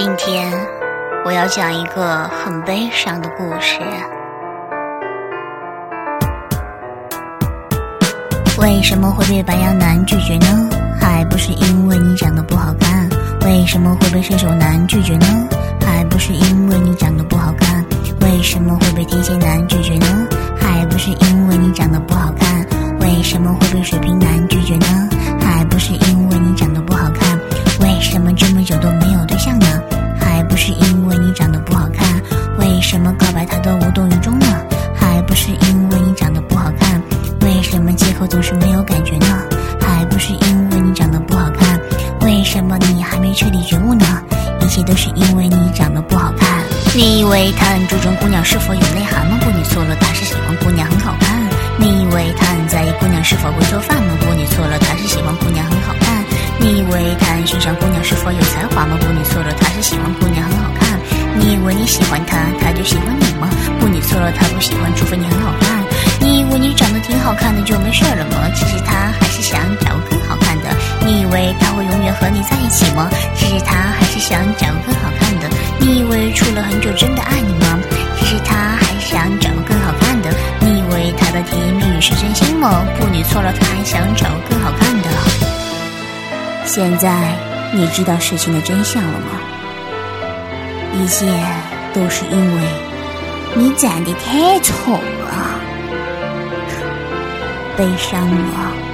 今天我要讲一个很悲伤的故事。为什么会被白羊男拒绝呢？还不是因为你长得不好看。为什么会被射手男拒绝呢？还不是因为你长得不好看。为什么会被天蝎男拒绝呢？还不是因为你长得不好看。为什么会被水瓶男拒绝呢？还不是因为你长得不好看。为什么这么久都没总是没有感觉呢？还不是因为你长得不好看。为什么你还没彻底觉悟呢？一切都是因为你长得不好看。你以为他很注重姑娘是否有内涵吗？不，你错了，他是喜欢姑娘很好看。你以为他很在意姑娘是否会做饭吗？不，你错了，他是喜欢姑娘很好看。你以为他很欣赏姑娘是否有才华吗？不，你错了，他是喜欢姑娘很好看。你以为你喜欢他，他就喜欢你吗？不，你错了，他不喜欢，除非你很好看。你以为你长得挺好看的就没事了吗？其实他还是想找个更好看的。你以为他会永远和你在一起吗？其实他还是想找个更好看的。你以为处了很久真的爱你吗？其实他还想找个更好看的。你以为他的甜言蜜语是真心吗？不，你错了，他还想找个更好看的。现在你知道事情的真相了吗？一切都是因为你长得太丑了，悲伤了。